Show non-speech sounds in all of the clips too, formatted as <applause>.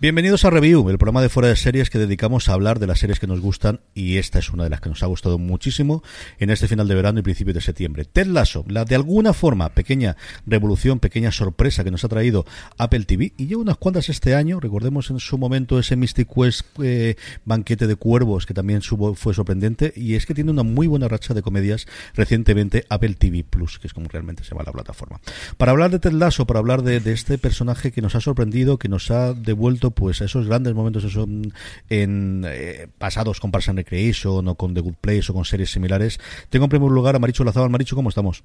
Bienvenidos a Review, el programa de fuera de series que dedicamos a hablar de las series que nos gustan y esta es una de las que nos ha gustado muchísimo en este final de verano y principio de septiembre. Ted Lasso, la de alguna forma pequeña revolución, pequeña sorpresa que nos ha traído Apple TV y lleva unas cuantas este año. Recordemos en su momento ese Mystic Quest eh, banquete de cuervos que también subo, fue sorprendente y es que tiene una muy buena racha de comedias recientemente Apple TV Plus, que es como realmente se llama la plataforma. Para hablar de Ted Lasso, para hablar de, de este personaje que nos ha sorprendido, que nos ha devuelto pues esos grandes momentos que son en eh, pasados con Parks and Recreation o con The Good Place o con series similares. Tengo en primer lugar a Maricho Lazabal. Maricho, ¿cómo estamos?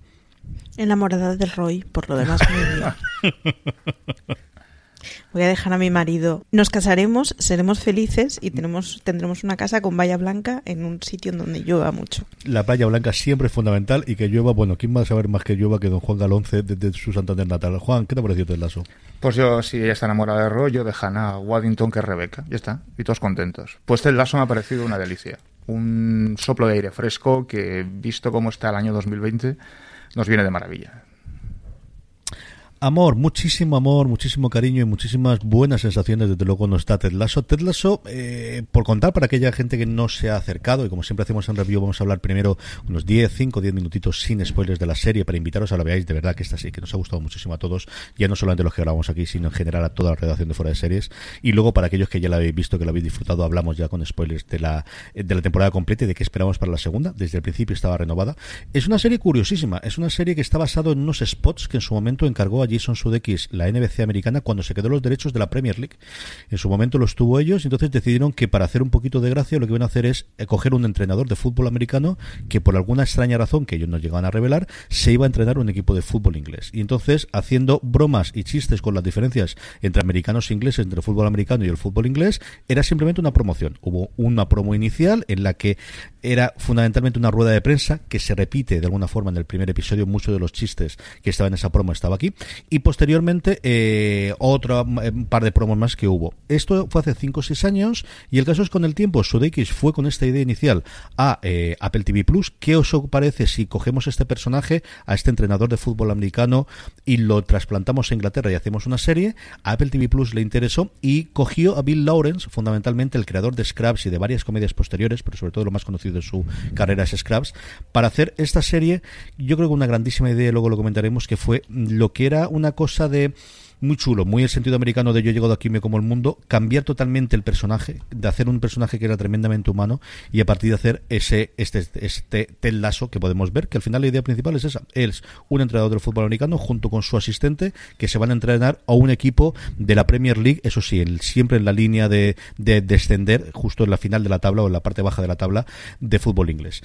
Enamorada del Roy, por lo demás muy bien. <laughs> Voy a dejar a mi marido. Nos casaremos, seremos felices y tenemos, tendremos una casa con valla blanca en un sitio en donde llueva mucho. La playa blanca siempre es fundamental y que llueva, bueno, ¿quién va a saber más que llueva que don Juan Galonce desde de su Santander natal? Juan, ¿qué te ha parecido el lazo? Pues yo, si ella está enamorada de Roy, yo de Hannah Waddington, que es Rebeca. Ya está. Y todos contentos. Pues el lazo me ha parecido una delicia. Un soplo de aire fresco que, visto cómo está el año 2020, nos viene de maravilla. Amor, muchísimo amor, muchísimo cariño y muchísimas buenas sensaciones, desde luego, no está Ted Lasso. Ted Lasso, eh, por contar para aquella gente que no se ha acercado, y como siempre hacemos en review, vamos a hablar primero unos 10, 5, 10 minutitos sin spoilers de la serie para invitaros a la veáis, de verdad que esta sí, que nos ha gustado muchísimo a todos, ya no solamente los que grabamos aquí, sino en general a toda la redacción de Fuera de Series. Y luego, para aquellos que ya la habéis visto, que la habéis disfrutado, hablamos ya con spoilers de la, de la temporada completa y de qué esperamos para la segunda. Desde el principio estaba renovada. Es una serie curiosísima, es una serie que está basado en unos spots que en su momento encargó a Jason Sudeikis la NBC americana cuando se quedó los derechos de la Premier League. En su momento los tuvo ellos y entonces decidieron que para hacer un poquito de gracia lo que iban a hacer es eh, coger un entrenador de fútbol americano que por alguna extraña razón que ellos no llegaban a revelar se iba a entrenar un equipo de fútbol inglés. Y entonces haciendo bromas y chistes con las diferencias entre americanos e ingleses, entre el fútbol americano y el fútbol inglés, era simplemente una promoción. Hubo una promo inicial en la que era fundamentalmente una rueda de prensa que se repite de alguna forma en el primer episodio, muchos de los chistes que estaban en esa promo estaba aquí y posteriormente eh, otro eh, par de promos más que hubo. Esto fue hace 5 o 6 años y el caso es con el tiempo Sudeikis fue con esta idea inicial a eh, Apple TV Plus. ¿Qué os parece si cogemos este personaje, a este entrenador de fútbol americano y lo trasplantamos a Inglaterra y hacemos una serie? A Apple TV Plus le interesó y cogió a Bill Lawrence, fundamentalmente el creador de Scraps y de varias comedias posteriores, pero sobre todo lo más conocido de su carrera es Scraps, para hacer esta serie. Yo creo que una grandísima idea, luego lo comentaremos, que fue lo que era una cosa de muy chulo, muy el sentido americano de yo he llegado aquí me como el mundo, cambiar totalmente el personaje, de hacer un personaje que era tremendamente humano y a partir de hacer ese este este Ted Lasso que podemos ver, que al final la idea principal es esa, es un entrenador del fútbol americano junto con su asistente que se van a entrenar a un equipo de la Premier League, eso sí, siempre en la línea de, de descender justo en la final de la tabla o en la parte baja de la tabla de fútbol inglés.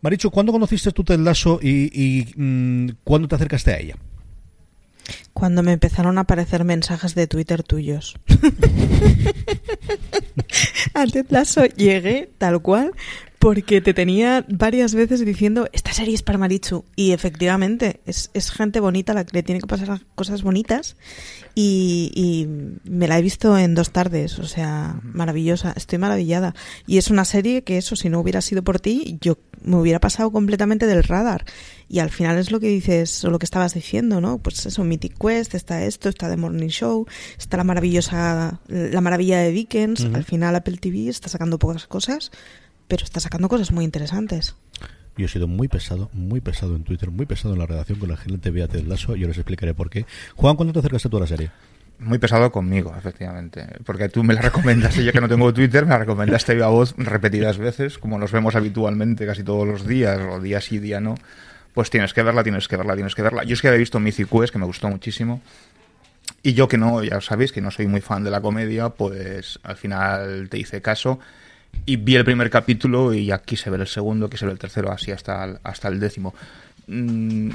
Maricho, ¿cuándo conociste tú Ted y, mmm, cuándo te acercaste a ella? Cuando me empezaron a aparecer mensajes de Twitter tuyos. a Ted Lasso llegué tal cual porque te tenía varias veces diciendo, esta serie es para Marichu. Y efectivamente, es, es gente bonita la que le tiene que pasar cosas bonitas. Y, y, me la he visto en dos tardes, o sea, maravillosa, estoy maravillada. Y es una serie que eso, si no hubiera sido por ti, yo me hubiera pasado completamente del radar. Y al final es lo que dices, o lo que estabas diciendo, ¿no? Pues eso, Mythic Quest, está esto, está The Morning Show, está la maravillosa, la maravilla de Dickens. Uh -huh. Al final Apple TV está sacando pocas cosas pero está sacando cosas muy interesantes. Yo he sido muy pesado, muy pesado en Twitter, muy pesado en la redacción con la gente de Beatriz Lasso y yo les explicaré por qué. Juan, ¿cuándo te acercaste tú a la serie? Muy pesado conmigo, efectivamente. Porque tú me la recomendaste, yo que no tengo Twitter, me la recomendaste a voz repetidas veces, como nos vemos habitualmente casi todos los días, o día sí, día no. Pues tienes que verla, tienes que verla, tienes que verla. Yo es que había visto Mythic Quest, que me gustó muchísimo. Y yo que no, ya sabéis que no soy muy fan de la comedia, pues al final te hice caso y vi el primer capítulo y ya quise ver el segundo, quise ver el tercero, así hasta el, hasta el décimo. Mm,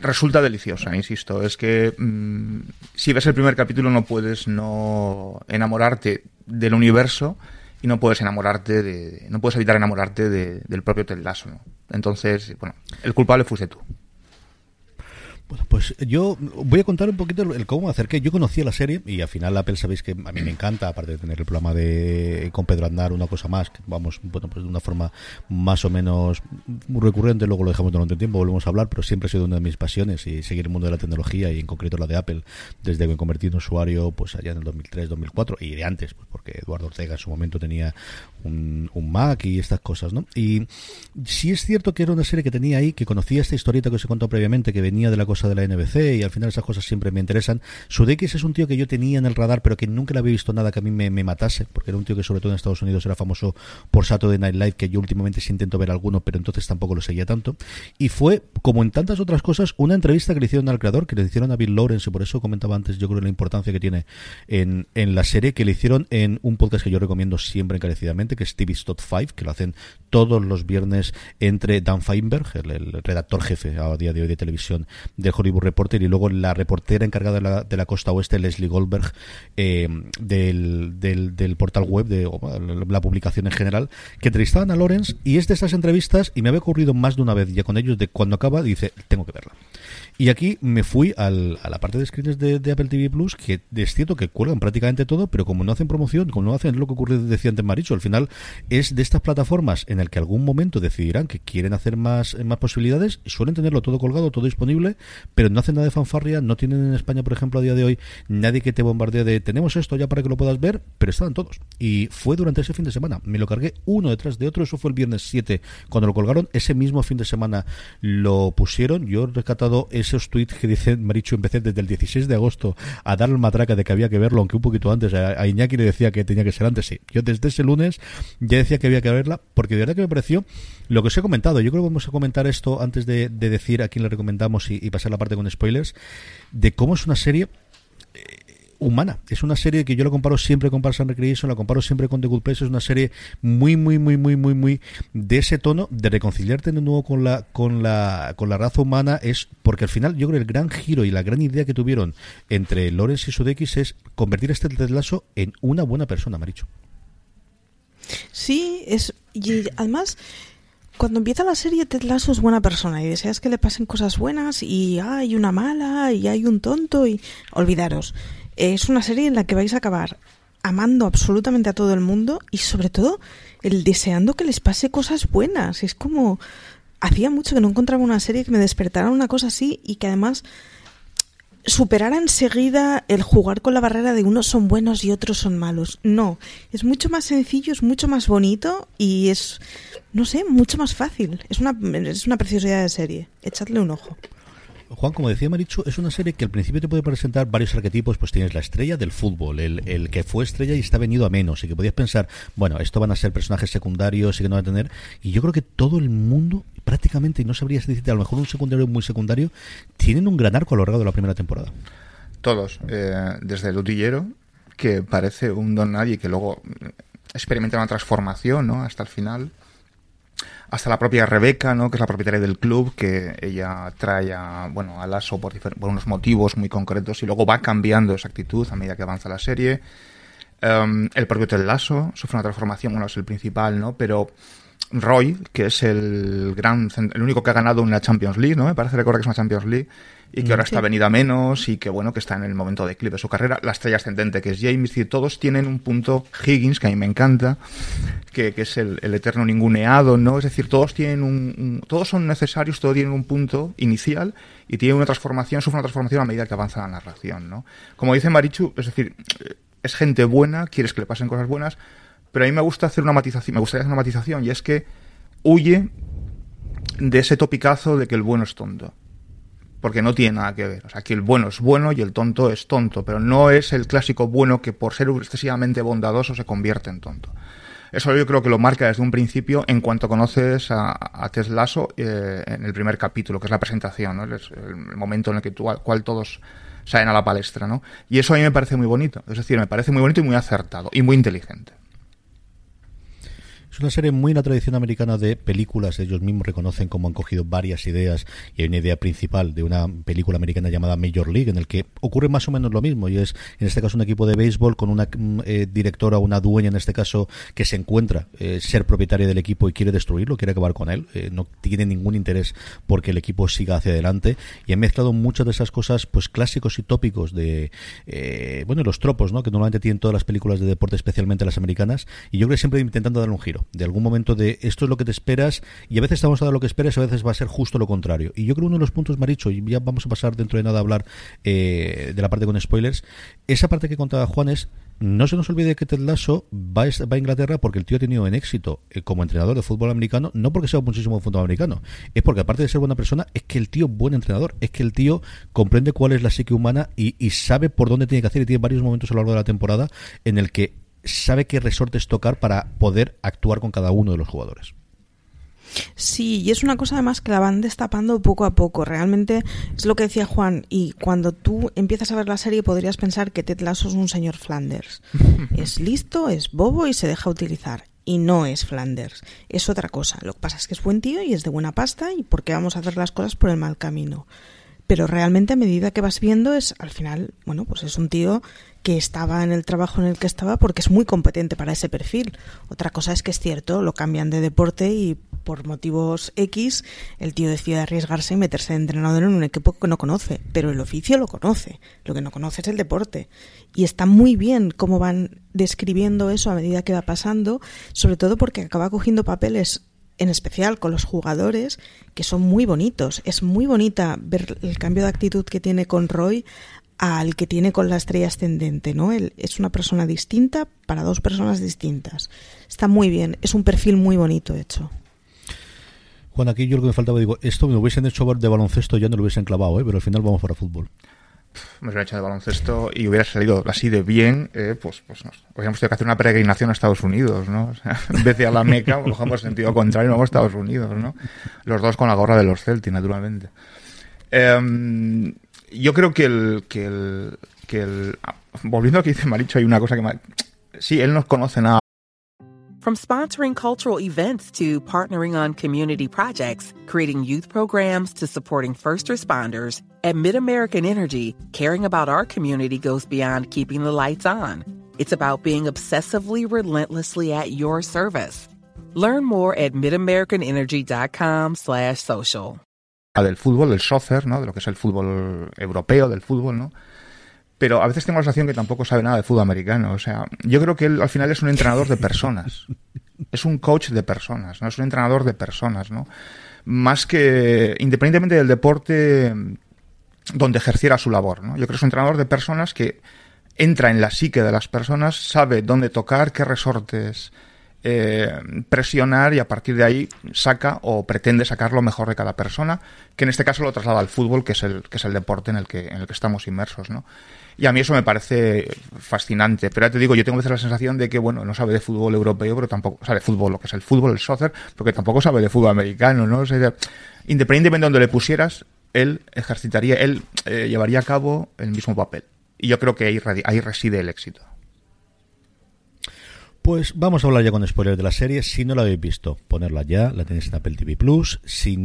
resulta deliciosa, insisto. Es que mm, si ves el primer capítulo no puedes no enamorarte del universo y no puedes enamorarte de, no puedes evitar enamorarte de, del propio Ted. Entonces, bueno, el culpable fuiste tú. Bueno, pues yo voy a contar un poquito el cómo me acerqué. Yo conocía la serie y al final Apple sabéis que a mí me encanta, aparte de tener el programa de con Pedro Andar, una cosa más, que vamos, bueno, pues de una forma más o menos recurrente, luego lo dejamos durante tiempo, volvemos a hablar, pero siempre ha sido una de mis pasiones y seguir el mundo de la tecnología y en concreto la de Apple, desde que me convertí en usuario, pues allá en el 2003, 2004 y de antes, pues porque Eduardo Ortega en su momento tenía un, un Mac y estas cosas, ¿no? Y sí es cierto que era una serie que tenía ahí, que conocía esta historieta que os he contado previamente, que venía de la cosa de la NBC y al final esas cosas siempre me interesan. Sudeikis es un tío que yo tenía en el radar, pero que nunca le había visto nada que a mí me, me, matase, porque era un tío que sobre todo en Estados Unidos era famoso por Saturday Night Live, que yo últimamente sí intento ver alguno, pero entonces tampoco lo seguía tanto. Y fue, como en tantas otras cosas, una entrevista que le hicieron al creador, que le hicieron a Bill Lawrence, y por eso comentaba antes, yo creo la importancia que tiene en, en la serie, que le hicieron en un podcast que yo recomiendo siempre encarecidamente, que es TV Stot 5, que lo hacen todos los viernes entre Dan Feinberg, el, el redactor jefe a día de hoy de televisión del Hollywood Reporter y luego la reportera encargada de la, de la costa oeste, Leslie Goldberg, eh, del, del, portal web, de o, la publicación en general, que entrevistaban a Lawrence y es de esas entrevistas, y me había ocurrido más de una vez ya con ellos, de cuando acaba, dice, tengo que verla. Y aquí me fui al, a la parte de screens de, Apple TV Plus, que es cierto que cuelgan prácticamente todo, pero como no hacen promoción, como no hacen lo que ocurre, decía antes Maricho, al final es de estas plataformas en el que algún momento decidirán que quieren hacer más, más posibilidades, suelen tenerlo todo colgado, todo disponible, pero no hacen nada de fanfarria, no tienen en España, por ejemplo, a día de hoy, nadie que te bombardee de tenemos esto ya para que lo puedas ver, pero estaban todos. Y fue durante ese fin de semana. Me lo cargué uno detrás de otro, eso fue el viernes 7 cuando lo colgaron, ese mismo fin de semana lo pusieron, yo he rescatado esos tweets que dicen Marichu, empecé desde el 16 de agosto a dar el matraca de que había que verlo, aunque un poquito antes, a, a Iñaki le decía que tenía que ser antes, sí. Yo desde ese lunes ya decía que había que verla, porque de verdad que me pareció lo que os he comentado. Yo creo que vamos a comentar esto antes de, de decir a quién le recomendamos y, pasar la parte con spoilers, de cómo es una serie humana. Es una serie que yo la comparo siempre con Parks and Recreation, la comparo siempre con The Good Place. Es una serie muy, muy, muy, muy, muy, muy de ese tono de reconciliarte de nuevo con la, con la, con la raza humana. Es porque al final yo creo el gran giro y la gran idea que tuvieron entre Lawrence y Sudeikis es convertir este Lasso en una buena persona, Maricho. Sí, es y además cuando empieza la serie Ted Lasso es buena persona y deseas que le pasen cosas buenas y hay una mala y hay un tonto y olvidaros. Es una serie en la que vais a acabar amando absolutamente a todo el mundo y sobre todo el deseando que les pase cosas buenas. Es como hacía mucho que no encontraba una serie que me despertara una cosa así y que además superara enseguida el jugar con la barrera de unos son buenos y otros son malos. No, es mucho más sencillo, es mucho más bonito y es, no sé, mucho más fácil. Es una, es una preciosidad de serie. Echadle un ojo. Juan, como decía Marichu, es una serie que al principio te puede presentar varios arquetipos, pues tienes la estrella del fútbol, el, que fue estrella y está venido a menos, y que podías pensar, bueno, esto van a ser personajes secundarios y que no van a tener, y yo creo que todo el mundo, prácticamente, y no sabría decirte, a lo mejor un secundario muy secundario, tienen un gran arco a lo largo de la primera temporada. Todos, eh, desde el utillero, que parece un don nadie, que luego experimenta una transformación, ¿no? Hasta el final hasta la propia Rebeca, ¿no? que es la propietaria del club, que ella trae a, bueno, a Lasso por, unos motivos muy concretos y luego va cambiando esa actitud a medida que avanza la serie. Em, el propio Ted Lasso sufre una transformación, bueno, es el principal, ¿no? Pero Roy, que es el gran, el único que ha ganado una Champions League, ¿no? Me parece recordar que es una Champions League y que ahora está venida menos y que bueno, que está en el momento de clip de su carrera. La estrella ascendente que es James y todos tienen un punto Higgins que a mí me encanta, que, es el, eterno ninguneado, ¿no? Es decir, todos tienen un, todos son necesarios, todos tienen un punto inicial y tienen una transformación, sufren una transformación a medida que avanza la narración, ¿no? Como dice Marichu, es decir, es gente buena, quieres que le pasen cosas buenas, pero a mí me gusta hacer una matización, me gustaría hacer una matización y es que huye de ese topicazo de que el bueno es tonto. Porque no tiene nada que ver. O sea, que el bueno es bueno y el tonto es tonto, pero no es el clásico bueno que por ser excesivamente bondadoso se convierte en tonto. Eso yo creo que lo marca desde un principio en cuanto conoces a, a Teslaso eh, en el primer capítulo, que es la presentación, ¿no? Es el momento en el que tú, cual todos salen a la palestra, ¿no? Y eso a mí me parece muy bonito. Es decir, me parece muy bonito y muy acertado y muy inteligente. Es una serie muy en la tradición americana de películas. Ellos mismos reconocen cómo han cogido varias ideas y hay una idea principal de una película americana llamada Major League en el que ocurre más o menos lo mismo y es en este caso un equipo de béisbol con una mm, eh, directora, una dueña en este caso que se encuentra eh, ser propietaria del equipo y quiere destruirlo, quiere acabar con él. Eh, no tiene ningún interés porque el equipo siga hacia adelante y han mezclado muchas de esas cosas pues clásicos y tópicos de bueno los tropos ¿no? que normalmente tienen todas las películas de deporte especialmente las americanas y yo creo que siempre intentando dar un giro de algún momento de esto es lo que te esperas y a veces estamos a dar lo que esperas y a veces va a ser justo lo contrario. Y yo creo uno de los puntos, Maricho, y ya vamos a pasar dentro de nada a hablar eh, de la parte con spoilers, esa parte que contaba Juan es no se nos olvide que Ted Lasso va a, Inglaterra porque el tío ha tenido en éxito eh, como entrenador de fútbol americano, no porque sea muchísimo fútbol americano, es porque aparte de ser buena persona, es que el tío buen entrenador, es que el tío comprende cuál es la psique humana y, y sabe por dónde tiene que hacer y tiene varios momentos a lo largo de la temporada en el que sabe qué resortes tocar para poder actuar con cada uno de los jugadores. Sí, y es una cosa además que la van destapando poco a poco. Realmente es lo que decía Juan. Y cuando tú empiezas a ver la serie podrías pensar que Ted Lasso es un señor Flanders. <laughs> es listo, es bobo y se deja utilizar. Y no es Flanders, es otra cosa. Lo que pasa es que es buen tío y es de buena pasta y porque vamos a hacer las cosas por el mal camino pero realmente a medida que vas viendo es al final, bueno, pues es un tío que estaba en el trabajo en el que estaba porque es muy competente para ese perfil. Otra cosa es que es cierto, lo cambian de deporte y por motivos X el tío decide arriesgarse y meterse de entrenador en un equipo que no conoce, pero el oficio lo conoce, lo que no conoce es el deporte. Y está muy bien cómo van describiendo eso a medida que va pasando, sobre todo porque acaba cogiendo papeles en especial con los jugadores, que son muy bonitos. Es muy bonita ver el cambio de actitud que tiene con Roy al que tiene con la estrella ascendente, ¿no? Él es una persona distinta para dos personas distintas. Está muy bien, es un perfil muy bonito hecho. Juan, aquí yo lo que me faltaba, digo, esto me hubiesen hecho de baloncesto ya no lo hubiesen clavado, ¿eh? pero al final vamos para fútbol me hubiera hecho de baloncesto y hubiera salido así de bien, eh, pues, pues nos habríamos tenido que hacer una peregrinación a Estados Unidos, ¿no? O sea, <laughs> en vez de a la Meca, cogemos sentido contrario, vamos a Estados Unidos, ¿no? Los dos con la gorra de los Celtic, naturalmente. Em, yo creo que el, que el, el, volviendo a que dice Maricho, hay una cosa que sí, él nos conoce nada From sponsoring cultural events to partnering on community projects, creating youth programs to supporting first responders, at MidAmerican Energy, caring about our community goes beyond keeping the lights on. It's about being obsessively relentlessly at your service. Learn more at midamericanenergy.com slash social. Ah, del fútbol, del soccer, ¿no? De lo que es el fútbol europeo, del fútbol, ¿no? Pero a veces tengo la sensación que tampoco sabe nada de fútbol americano. O sea, yo creo que él al final es un entrenador de personas. <laughs> Es un coach de personas, ¿no? Es un entrenador de personas, ¿no? Más que, independientemente del deporte donde ejerciera su labor, ¿no? Yo creo que es un entrenador de personas que entra en la psique de las personas, sabe dónde tocar, qué resortes eh, presionar y a partir de ahí saca o pretende sacar lo mejor de cada persona, que en este caso lo traslada al fútbol, que es el, que es el deporte en el que, en el que estamos inmersos, ¿no? Y a mí eso me parece fascinante. Pero ya te digo, yo tengo a veces la sensación de que, bueno, no sabe de fútbol europeo, pero tampoco sabe de fútbol, lo que es el fútbol, el soccer, porque tampoco sabe de fútbol americano, ¿no? independientemente de donde le pusieras, él ejercitaría, él eh, llevaría a cabo el mismo papel. Y yo creo que ahí, ahí reside el éxito. Pues vamos a hablar ya con spoilers de la serie. Si no la habéis visto, ponerla ya. La tenéis en Apple TV Plus. Si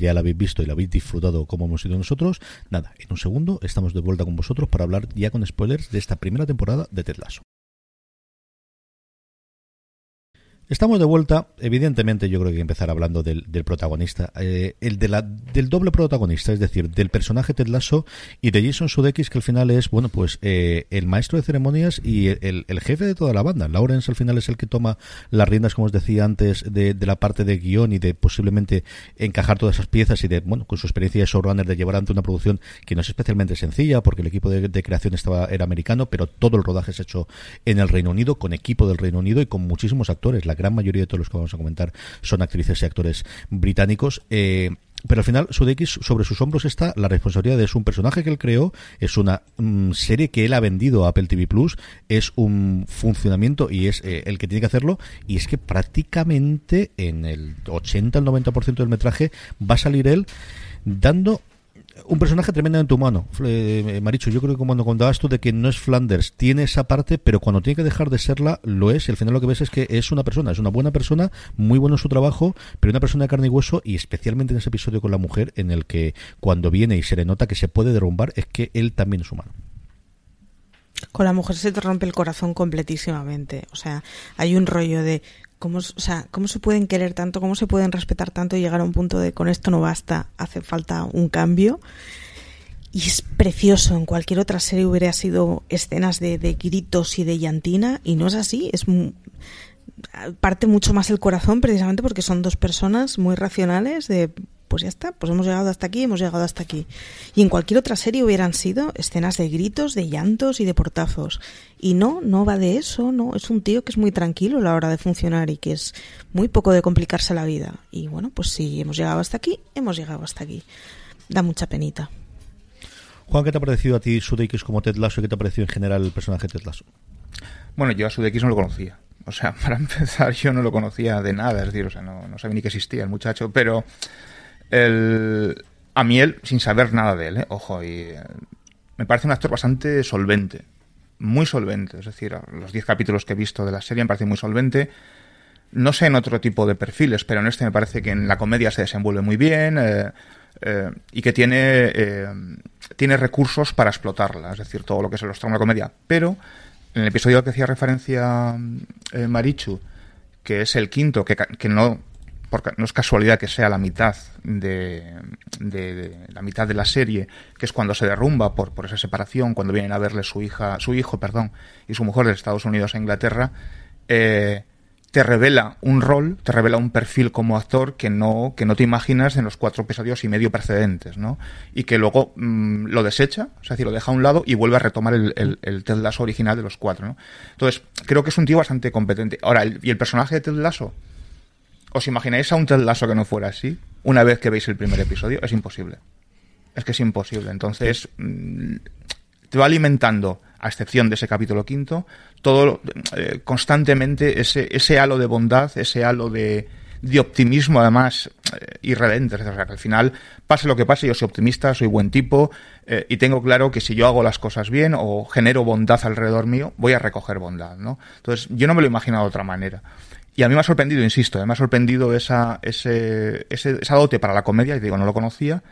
ya la habéis visto y la habéis disfrutado como hemos sido nosotros, nada, en un segundo estamos de vuelta con vosotros para hablar ya con spoilers de esta primera temporada de Ted Lasso. Estamos de vuelta. Evidentemente, yo creo que hay que empezar hablando del, protagonista. Eh, el de la, del doble protagonista, es decir, del personaje Ted Lasso y de Jason Sudeikis, que al final es, bueno, pues eh, el maestro de ceremonias y el, jefe de toda la banda. Lawrence al final es el que toma las riendas, como os decía antes, de, la parte de guion y de posiblemente encajar todas esas piezas y de, bueno, con su experiencia de showrunner, de llevar ante una producción que no es especialmente sencilla, porque el equipo de, creación estaba, era americano, pero todo el rodaje es hecho en el Reino Unido, con equipo del Reino Unido y con muchísimos actores. Gran mayoría de todos los que vamos a comentar son actrices y actores británicos. Eh, pero al final, Sudeikis, sobre sus hombros está la responsabilidad de es un personaje que él creó, es una mm, serie que él ha vendido a Apple TV Plus, es un funcionamiento y es eh, el que tiene que hacerlo. Y es que prácticamente en el 80 al 90% del metraje va a salir él dando un personaje tremendamente humano, eh, Maricho. Yo creo que cuando contabas tú de que no es Flanders, tiene esa parte, pero cuando tiene que dejar de serla, lo es. Y al final lo que ves es que es una persona, es una buena persona, muy bueno en su trabajo, pero una persona de carne y hueso, y especialmente en ese episodio con la mujer, en el que cuando viene y se le nota que se puede derrumbar, es que él también es humano. Con la mujer se te rompe el corazón completísimamente. O sea, hay un rollo de ¿Cómo, o sea, ¿Cómo se pueden querer tanto? ¿Cómo se pueden respetar tanto y llegar a un punto de con esto no basta, hace falta un cambio? Y es precioso. En cualquier otra serie hubiera sido escenas de, de gritos y de llantina y no es así. Es parte mucho más el corazón precisamente porque son dos personas muy racionales de pues ya está, pues hemos llegado hasta aquí, hemos llegado hasta aquí. Y en cualquier otra serie hubieran sido escenas de gritos, de llantos y de portazos. Y no, no va de eso, no, es un tío que es muy tranquilo a la hora de funcionar y que es muy poco de complicarse la vida. Y bueno, pues si hemos llegado hasta aquí, hemos llegado hasta aquí. Da mucha penita. Juan, ¿qué te ha parecido a ti Sudeikis como Ted Lasso y qué te ha parecido en general el personaje Ted Lasso? Bueno, yo a Sudeikis no lo conocía. O sea, <laughs> para empezar, yo no lo conocía de nada, es decir, o sea, no, no sabía ni que existía el muchacho, pero el, a mí él, sin saber nada de él, ¿eh? ojo, y eh, me parece un actor bastante solvente, muy solvente, es decir, los 10 capítulos que he visto de la serie me parece muy solvente. No sé en otro tipo de perfiles, pero en este me parece que en la comedia se desenvuelve muy bien eh, y que tiene, tiene recursos para explotarla, es decir, todo lo que se los trae una comedia. Pero en el episodio al que hacía referencia Marichu, que es el quinto, que, que no porque no es casualidad que sea la mitad de, la mitad de la serie, que es cuando se derrumba por, por esa separación, cuando vienen a verle su hija, su hijo, perdón, y su mujer de Estados Unidos a Inglaterra, eh, te revela un rol, te revela un perfil como actor que no, que no te imaginas en los cuatro episodios y medio precedentes, ¿no? Y que luego mm, lo desecha, es decir, lo deja a un lado y vuelve a retomar el, el, el Ted Lasso original de los cuatro, ¿no? Entonces, creo que es un tío bastante competente. Ahora, ¿y el personaje de Ted Lasso? ¿Os imagináis a un Ted Lasso que no fuera así? Una vez que veis el primer episodio, es imposible. Es que es imposible. Entonces, mm, te va alimentando, a excepción de ese capítulo quinto, todo eh, constantemente ese, ese halo de bondad, ese halo de, de optimismo, además, eh, irredente. O sea, que al final, pase lo que pase, yo soy optimista, soy buen tipo, eh, y tengo claro que si yo hago las cosas bien o genero bondad alrededor mío, voy a recoger bondad, ¿no? Entonces, yo no me lo he imaginado de otra manera. Y a mí me ha sorprendido, insisto, eh, me ha sorprendido esa, ese, ese, dote para la comedia, y digo, no lo conocía,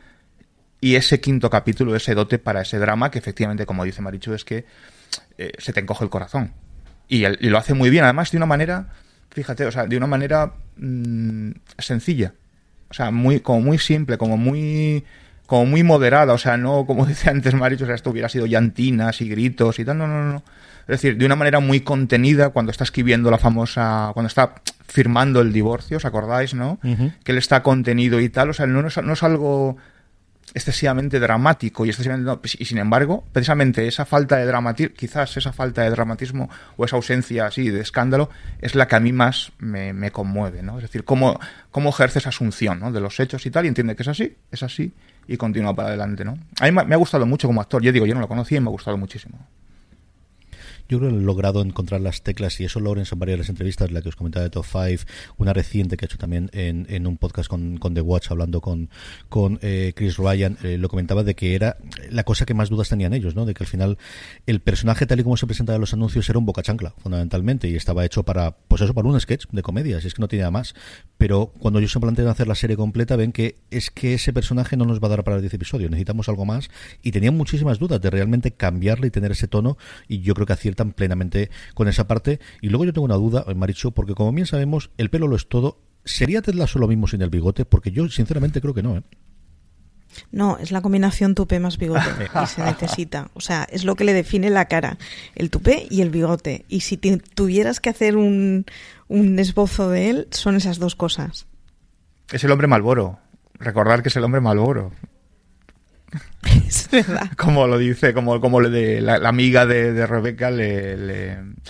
y ese quinto capítulo, ese dote para ese drama, que efectivamente, como dice Marichu, es que eh, se te encoge el corazón. Y, lo hace muy bien, además de una manera, fíjate, o sea, de una manera mm, sencilla. O sea, muy, como muy simple, como muy, como muy moderada, o sea, no, como <laughs> dice antes Marichu, o sea, esto hubiera sido llantinas y gritos y tal, no, no, no. Es decir, de una manera muy contenida cuando está escribiendo la famosa, cuando está firmando el divorcio, ¿os acordáis, no? Que él está contenido y tal, o sea, no, es, algo excesivamente dramático y excesivamente y sin embargo precisamente esa falta de dramatismo quizás esa falta de dramatismo o esa ausencia así de escándalo es la que a mí más me, conmueve no es decir cómo, cómo ejerce esa asunción ¿no? de los hechos y tal y entiende que es así es así y continúa para adelante no a mí me, me ha gustado mucho como actor yo digo yo no lo conocía y me ha gustado muchísimo yo creo que he logrado encontrar las teclas y eso lo en varias de las entrevistas, la que os comentaba de Top 5, una reciente que he hecho también en, en un podcast con, con, The Watch, hablando con, con eh, Chris Ryan, eh, lo comentaba de que era la cosa que más dudas tenían ellos, ¿no? De que al final el personaje tal y como se presentaba en los anuncios era un boca chancla, fundamentalmente, y estaba hecho para, pues eso, para un sketch de comedia, si es que no tiene nada más. Pero cuando ellos se plantean hacer la serie completa, ven que es que ese personaje no nos va a dar para 10 episodios, necesitamos algo más, y tenían muchísimas dudas de realmente cambiarle y tener ese tono, y yo creo que plenamente con esa parte. Y luego yo tengo una duda, Maricho, porque como bien sabemos, el pelo lo es todo. ¿Sería Ted Lasso lo mismo sin el bigote? Porque yo sinceramente creo que no, ¿eh? No, es la combinación tupé más bigote <laughs> y se necesita. O sea, es lo que le define la cara, el tupé y el bigote. Y si tuvieras que hacer un, un esbozo de él, son esas dos cosas. Es el hombre Malboro. Recordar que es el hombre Malboro. <laughs> Es verdad. Como lo dice, como, como de, la, amiga de, Rebeca le,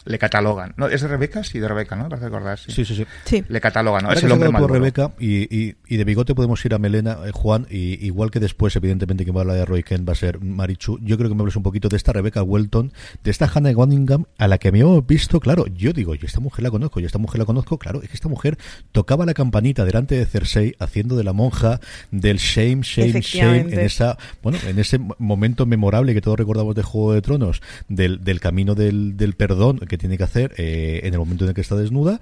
le, catalogan. ¿No? ¿Es de Rebeca? Sí, de Rebeca, ¿no? Para recordar, sí. Sí, sí, sí. Le catalogan, ¿no? es el hombre por Rebeca y, y, de bigote podemos ir a Melena, eh, Juan, y igual que después, evidentemente, que va a la de Roy Kent va a ser Marichu. Yo creo que me hables un poquito de esta Rebeca Welton, de esta Hannah Waddingham, a la que habíamos visto, claro, yo digo, yo esta mujer la conozco, yo esta mujer la conozco, claro, es que esta mujer tocaba la campanita delante de Cersei, haciendo de la monja del shame, shame, shame, en esa, bueno, en ese momento memorable que todos recordamos de Juego de Tronos, del, camino del, perdón que tiene que hacer eh, en el momento en el que está desnuda.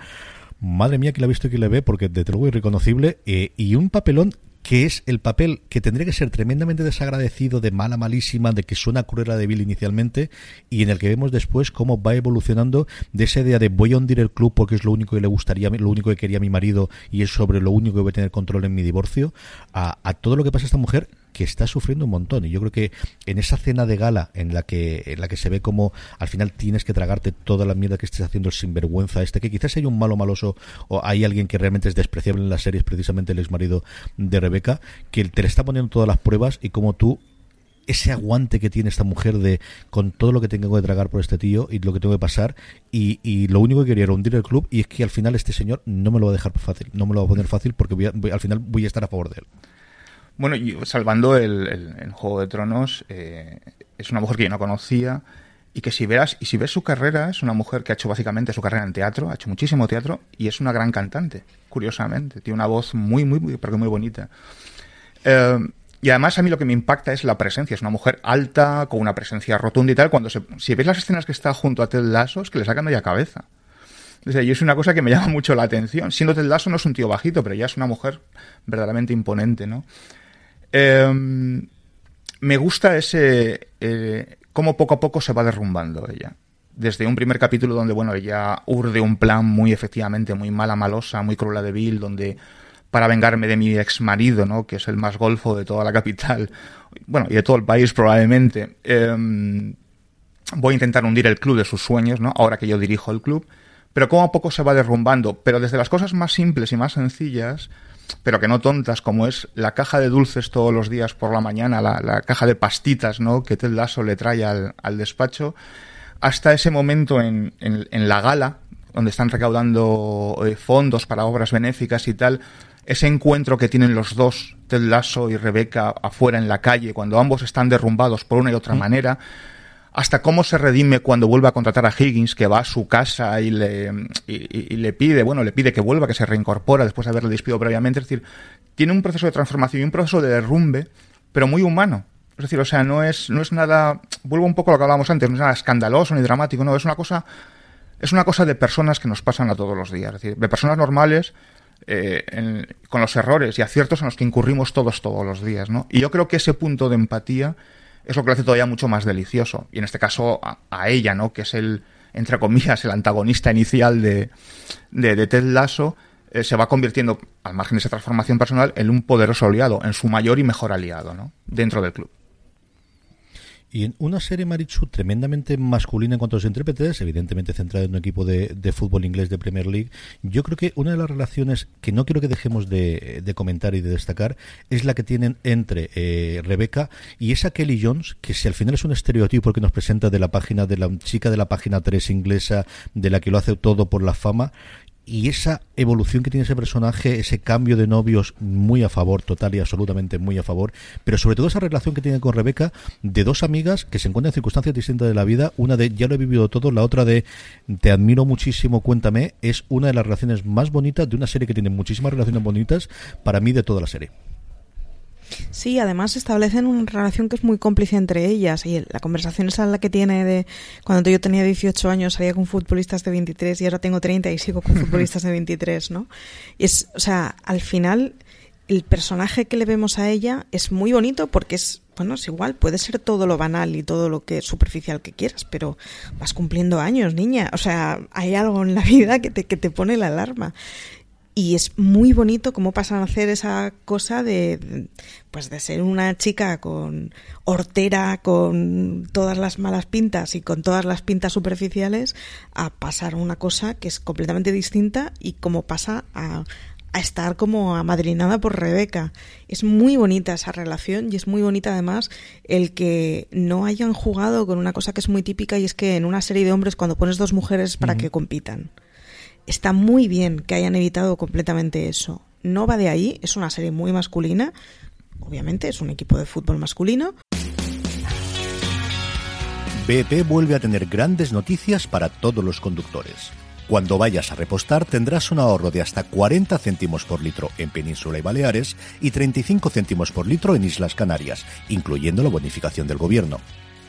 Madre mía, que la ha visto y que le ve, porque de luego irreconocible. Eh, y un papelón que es el papel que tendría que ser tremendamente desagradecido, de mala, malísima, de que suena cruel a débil inicialmente, y en el que vemos después cómo va evolucionando de esa idea de voy a hundir el club porque es lo único que le gustaría, lo único que quería mi marido y es sobre lo único que voy a tener control en mi divorcio, a, a todo lo que pasa a esta mujer que está sufriendo un montón. Y yo creo que en esa cena de gala en la que, en la que se ve como al final tienes que tragarte toda la mierda que estés haciendo el sinvergüenza este, que quizás hay un malo maloso o hay alguien que realmente es despreciable en las series, precisamente el ex marido de Rebeca, que te le está poniendo todas las pruebas y como tú ese aguante que tiene esta mujer de con todo lo que tengo que tragar por este tío y lo que tengo que pasar y, y lo único que quería era hundir el club y es que al final este señor no me lo va a dejar fácil, no me lo va a poner fácil porque al final voy a estar a favor de él. Bueno, salvando el, Juego de Tronos, eh, es una mujer que yo no conocía y que si veas y si ves su carrera es una mujer que ha hecho básicamente su carrera en teatro, ha hecho muchísimo teatro y es una gran cantante, curiosamente, tiene una voz muy muy muy pero muy bonita. Eh, y además a mí lo que me impacta es la presencia, es una mujer alta con una presencia rotunda y tal, cuando se, si ves las escenas que está junto a Ted Lasso es que le sacan de la cabeza. y es una cosa que me llama mucho la atención. Siendo Ted Lasso no es un tío bajito, pero ya es una mujer verdaderamente imponente, ¿no? Em, me gusta ese. Eh, cómo poco a poco se va derrumbando ella. Desde un primer capítulo donde, bueno, ella urde un plan muy efectivamente, muy mala, malosa, muy cruel de Bill, donde para vengarme de mi ex marido, ¿no? que es el más golfo de toda la capital, bueno, y de todo el país probablemente, em, voy a intentar hundir el club de sus sueños, ¿no? ahora que yo dirijo el club, pero cómo a poco se va derrumbando, pero desde las cosas más simples y más sencillas, pero que no tontas, como es la caja de dulces todos los días por la mañana, la, caja de pastitas, ¿no? Que Ted Lasso le trae al, despacho, hasta ese momento en, en, la gala, donde están recaudando eh, fondos para obras benéficas y tal, ese encuentro que tienen los dos, Ted Lasso y Rebeca, afuera en la calle, cuando ambos están derrumbados por una y otra mm. Hasta cómo se redime cuando vuelve a contratar a Higgins, que va a su casa y le, y, le pide, bueno, le pide que vuelva, que se reincorpora después de haberle despido previamente. Es decir, tiene un proceso de transformación y un proceso de derrumbe, pero muy humano. Es decir, o sea, no es, no es nada, vuelvo un poco a lo que hablábamos antes, no es nada escandaloso ni dramático, no, es una cosa, es una cosa de personas que nos pasan a todos los días, es decir, de personas normales, eh, con los errores y aciertos en los que incurrimos todos, todos los días, ¿no? Y yo creo que ese punto de empatía es lo que lo hace todavía mucho más delicioso. Y en este caso a, ella, ¿no? Que es el, entre comillas, el antagonista inicial de, de, Ted Lasso, eh, se va convirtiendo, al margen de esa transformación personal, en un poderoso aliado, en su mayor y mejor aliado, ¿no? Dentro del club. Y en una serie Marichu tremendamente masculina en cuanto a los intérpretes, evidentemente centrada en un equipo de, fútbol inglés de Premier League, yo creo que una de las relaciones que no quiero que dejemos de, comentar y de destacar es la que tienen entre eh, Rebeca y esa Kelly Jones, que si al final es un estereotipo que nos presenta de la página de la chica de la página 3 inglesa, de la que lo hace todo por la fama, y esa evolución que tiene ese personaje, ese cambio de novios muy a favor, total y absolutamente muy a favor, pero sobre todo esa relación que tiene con Rebeca de dos amigas que se encuentran en circunstancias distintas de la vida, una de ya lo he vivido todo, la otra de te admiro muchísimo, cuéntame, es una de las relaciones más bonitas de una serie que tiene muchísimas relaciones bonitas para mí de toda la serie. Sí, además establecen una relación que es muy cómplice entre ellas y la conversación esa la que tiene de cuando yo tenía 18 años salía con futbolistas de 23 y ahora tengo 30 y sigo con <laughs> futbolistas de 23, ¿no? Y es, o sea, al final el personaje que le vemos a ella es muy bonito porque es, bueno, es igual, puede ser todo lo banal y todo lo que superficial que quieras, pero vas cumpliendo años, niña. O sea, hay algo en la <laughs> vida que te, que te pone la alarma y es muy bonito cómo pasan a hacer esa cosa de pues de ser una chica con hortera con todas las malas pintas y con todas las pintas superficiales a pasar una cosa que es completamente distinta y cómo pasa a, a estar como amadrinada por Rebeca. Es muy bonita esa relación y es muy bonita además el que no hayan jugado con una cosa que es muy típica y es que en una serie de hombres cuando pones dos mujeres para que compitan está muy bien que hayan evitado completamente eso. No va de ahí, es una serie muy masculina. Obviamente es un equipo de fútbol masculino. BP vuelve a tener grandes noticias para todos los conductores. Cuando vayas a repostar tendrás un ahorro de hasta 40 céntimos por litro en Península y Baleares y 35 céntimos por litro en Islas Canarias, incluyendo la bonificación del gobierno.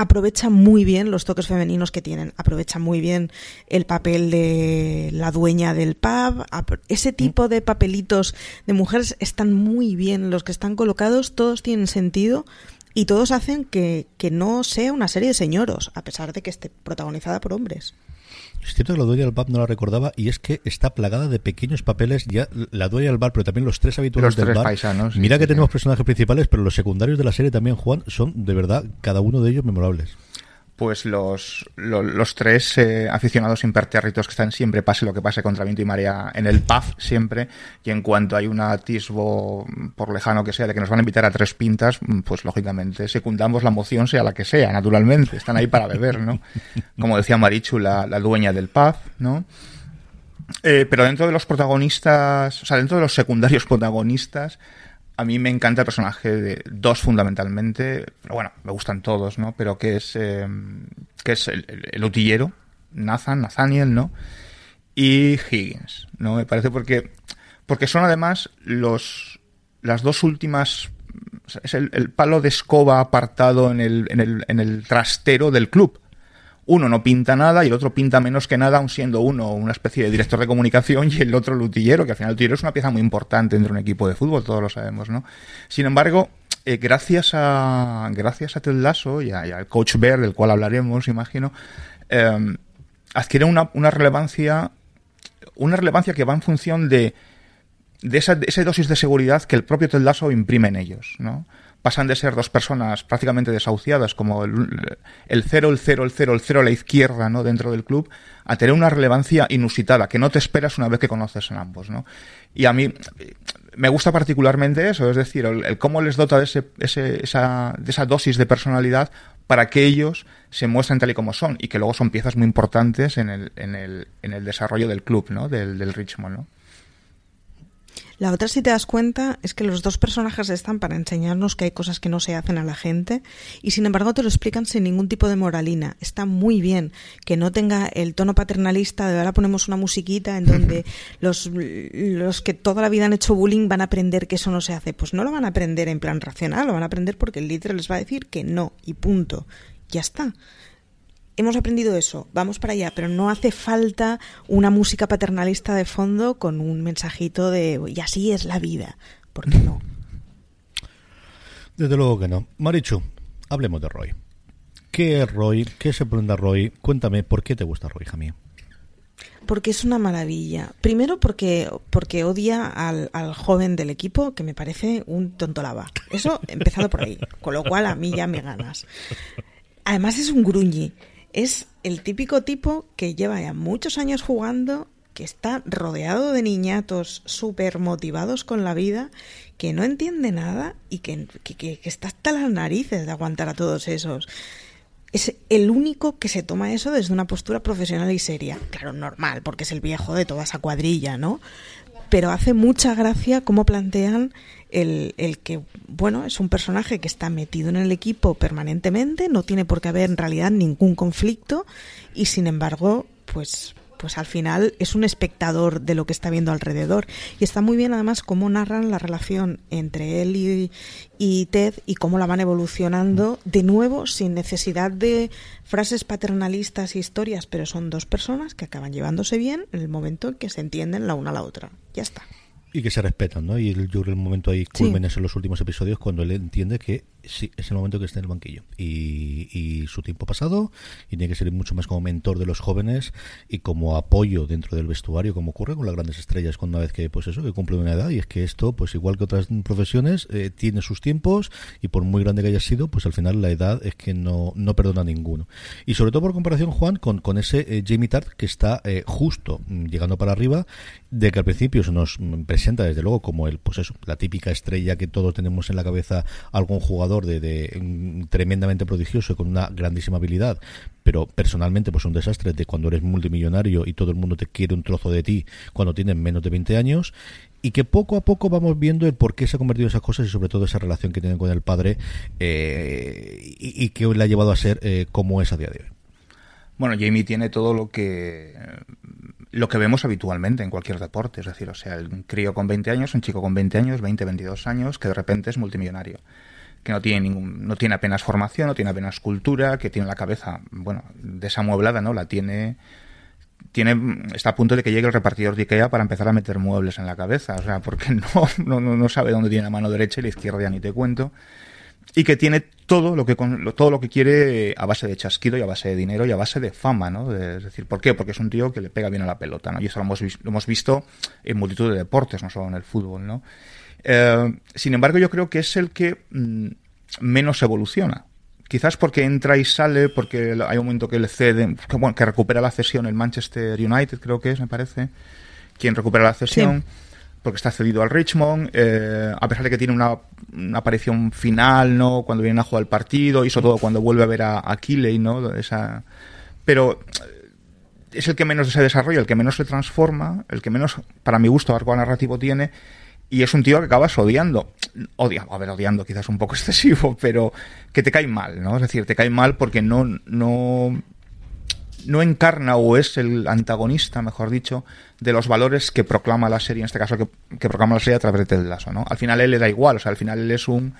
aprovecha muy bien los toques femeninos que tienen, aprovecha muy bien el papel de la dueña del pub, ese tipo de papelitos de mujeres están muy bien, los que están colocados todos tienen sentido y todos hacen que, que no sea una serie de señoros, a pesar de que esté protagonizada por hombres. Es cierto que la dueña del bar no la recordaba y es que está plagada de pequeños papeles, ya la dueña del bar, pero también los tres habituales del bar. Mira que tenemos personajes principales, pero los secundarios de la serie también, Juan, son de verdad cada uno de ellos memorables pues los, los, tres eh, aficionados impertérritos que están siempre, pase lo que pase, contra viento y marea, en el pub siempre, y en cuanto hay un atisbo, por lejano que sea, de que nos van a invitar a tres pintas, pues lógicamente secundamos la moción, sea la que sea, naturalmente, están ahí para beber, ¿no? <laughs> Como decía Marichu, la, la dueña del pub, ¿no? Eh, pero dentro de los protagonistas, o sea, dentro de los secundarios protagonistas, a mí me encanta el personaje de dos fundamentalmente, pero bueno, me gustan todos, ¿no? Pero que es, eh, que es el, el, utillero, Nathan, Nathaniel, ¿no? Y Higgins, ¿no? Me parece porque, porque son además los, las dos últimas, es el, el palo de escoba apartado en el, en el, en el trastero del club, uno no pinta nada y el otro pinta menos que nada, aun siendo uno una especie de director de comunicación y el otro lutillero, que al final el lutillero es una pieza muy importante dentro de un equipo de fútbol, todos lo sabemos, ¿no? Sin embargo, eh, gracias a gracias a Ted Lasso y, al coach Bear, del cual hablaremos, imagino, eh, adquiere una, una relevancia una relevancia que va en función de de esa, de esa dosis de seguridad que el propio Ted imprime en ellos, ¿no? pasan de ser dos personas prácticamente desahuciadas, como el, el cero, el cero, el cero, el cero a la izquierda, ¿no? Dentro del club, a tener una relevancia inusitada, que no te esperas una vez que conoces a ambos, ¿no? Y a mí me gusta particularmente eso, es decir, el, cómo les dota de, ese, ese, esa, de esa dosis de personalidad para que ellos se muestren tal y como son y que luego son piezas muy importantes en el, en el, en el desarrollo del club, ¿no? Del, del Richmond, ¿no? La otra, si te das cuenta, es que los dos personajes están para enseñarnos que hay cosas que no se hacen a la gente y sin embargo te lo explican sin ningún tipo de moralina. Está muy bien que no tenga el tono paternalista de ahora ponemos una musiquita en donde los, los que toda la vida han hecho bullying van a aprender que eso no se hace. Pues no lo van a aprender en plan racional, lo van a aprender porque el líder les va a decir que no y punto. Ya está hemos aprendido eso, vamos para allá, pero no hace falta una música paternalista de fondo con un mensajito de y así es la vida, ¿por qué no? <laughs> Desde luego que no. Marichu, hablemos de Roy. ¿Qué es Roy? ¿Qué se pregunta Roy? Cuéntame, ¿por qué te gusta Roy, Jamie? Porque es una maravilla. Primero porque, porque odia al, al, joven del equipo, que me parece un tontolaba. Eso empezado por ahí. Con lo cual a mí ya me ganas. Además es un gruñi es el típico tipo que lleva ya muchos años jugando, que está rodeado de niñatos súper motivados con la vida, que no entiende nada y que, que, que, está hasta las narices de aguantar a todos esos. Es el único que se toma eso desde una postura profesional y seria. Claro, normal, porque es el viejo de toda esa cuadrilla, ¿no? Pero hace mucha gracia cómo plantean el, el, que, bueno, es un personaje que está metido en el equipo permanentemente, no tiene por qué haber en realidad ningún conflicto y sin embargo, pues pues al final es un espectador de lo que está viendo alrededor. Y está muy bien además cómo narran la relación entre él y, y, Ted y cómo la van evolucionando de nuevo sin necesidad de frases paternalistas y historias, pero son dos personas que acaban llevándose bien en el momento en que se entienden la una a la otra. Ya está. Y que se respetan, ¿no? Y yo creo que el momento ahí culmen en los últimos episodios cuando él entiende que sí, es el momento que esté en el banquillo. Y, y, su tiempo pasado, y tiene que ser mucho más como mentor de los jóvenes y como apoyo dentro del vestuario, como ocurre con las grandes estrellas, con una vez que, pues eso, que cumple una edad. Y es que esto, pues igual que otras profesiones, eh, tiene sus tiempos y por muy grande que haya sido, pues al final la edad es que no, no perdona a ninguno. Y sobre todo por comparación, Juan, con, con ese eh, Jamie Tart que está eh, justo mm, llegando para arriba, de que al principio se nos presenta desde luego como el, pues eso, la típica estrella que todos tenemos en la cabeza algún jugador de, tremendamente prodigioso y con una grandísima habilidad, pero personalmente pues un desastre de cuando eres multimillonario y todo el mundo te quiere un trozo de ti cuando tienes menos de 20 años y que poco a poco vamos viendo el por qué se ha convertido esas cosas y sobre todo esa relación que tienen con el padre eh, y, que le ha llevado a ser eh, como es a día de hoy. Bueno, Jamie tiene todo lo que lo que vemos habitualmente en cualquier deporte, es decir, o sea, un crío con 20 años, un chico con 20 años, 20, 22 años, que de repente es multimillonario que no tiene ningún, no tiene apenas formación, no tiene apenas cultura, que tiene la cabeza, bueno, desamueblada, ¿no? La tiene, tiene, está a punto de que llegue el repartidor de Ikea para empezar a meter muebles en la cabeza, o sea, porque <laughs> no, no, no sabe dónde tiene la mano derecha y la izquierda ya ni te cuento, y que tiene todo lo que todo lo que quiere a base de chasquido y a base de dinero y a base de fama, ¿no? es decir, ¿por qué? Porque es un tío que le pega bien a la pelota, ¿no? Y eso lo hemos, lo hemos visto en multitud de deportes, no solo en el fútbol, ¿no? Eh, sin embargo, yo creo que es el que mm, menos evoluciona. Quizás porque entra y sale, porque hay un momento que le cede, que, bueno, que recupera la cesión el Manchester United, creo que es, me parece, quien recupera la cesión. Porque está cedido al Richmond, eh, a pesar de que tiene una, aparición final, ¿no? Cuando vienen a jugar el partido, y sobre todo cuando vuelve a ver a, a ¿no? Esa, pero eh, es el que menos se desarrolla, el que menos se transforma, el que menos, para mi gusto, arco narrativo tiene, y es un tío que acabas odiando. Odia, a ver, odiando quizás un poco <laughs> excesivo, pero que te cae mal, ¿no? Es decir, te cae mal porque no, no, no encarna o es el antagonista, mejor dicho, de los valores que proclama la serie, en este caso que, proclama la serie a través de Ted Lasso, ¿no? Al final él le da igual, o sea, al final él es un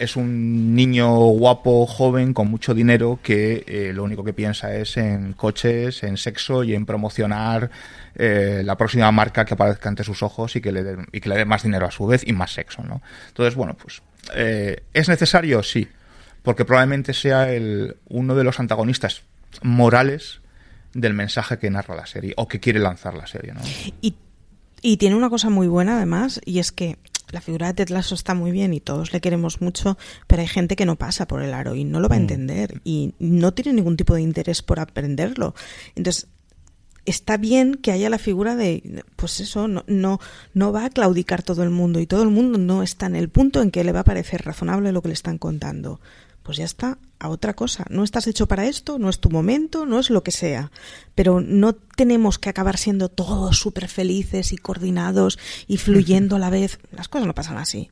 es un niño guapo, joven, con mucho dinero, que eh, lo único que piensa es en coches, en sexo y en promocionar eh, la próxima marca que aparezca ante sus ojos y que le dé, y que le dé más dinero a su vez y más sexo, ¿no? Entonces, bueno, pues, eh, ¿es necesario? Sí, porque probablemente sea el, uno de los antagonistas morales del mensaje que narra la serie o que quiere lanzar la serie, ¿no? Y, y tiene una cosa muy buena además, y es que la figura de Ted Lasso está muy bien y todos le queremos mucho, pero hay gente que no pasa por el aro y no lo va a mm. entender y no tiene ningún tipo de interés por aprenderlo. Entonces, está bien que haya la figura de, pues eso, no, no, no va a claudicar todo el mundo y todo el mundo no está en el punto en que le va a parecer razonable lo que le están contando. Pues ya está, a otra cosa. No estás hecho para esto, no es tu momento, no es lo que sea. Pero no tenemos que acabar siendo todos súper felices y coordinados y fluyendo a la vez. Las cosas no pasan así.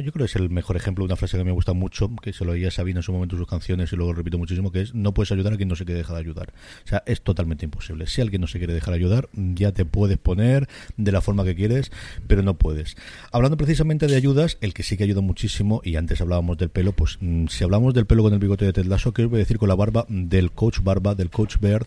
Yo creo que es el mejor ejemplo, una frase que me gusta mucho, que se lo oía Sabina en su momento en sus canciones y luego repito muchísimo, que es no puedes ayudar a quien no se quiere dejar de ayudar. O sea, es totalmente imposible. Si alguien no se quiere dejar ayudar, ya te puedes poner de la forma que quieres, pero no puedes. Hablando precisamente de ayudas, el que sí que ayuda muchísimo, y antes hablábamos del pelo, pues mm, si hablamos del pelo con el bigote de Ted Lasso, ¿qué os voy a decir con la barba del coach Barba, del coach Beard?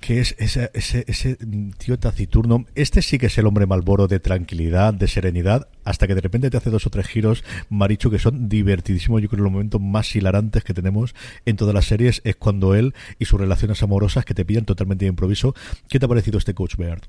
Que es ese, ese, ese tío taciturno. Este sí que es el hombre malboro de tranquilidad, de serenidad, hasta que de repente te hace dos o tres giros, Marichu, que son divertidísimos. Yo creo que los momentos más hilarantes que tenemos en todas las series es cuando él y sus relaciones amorosas que te pillan totalmente de improviso. ¿Qué te ha parecido este Coach Beard?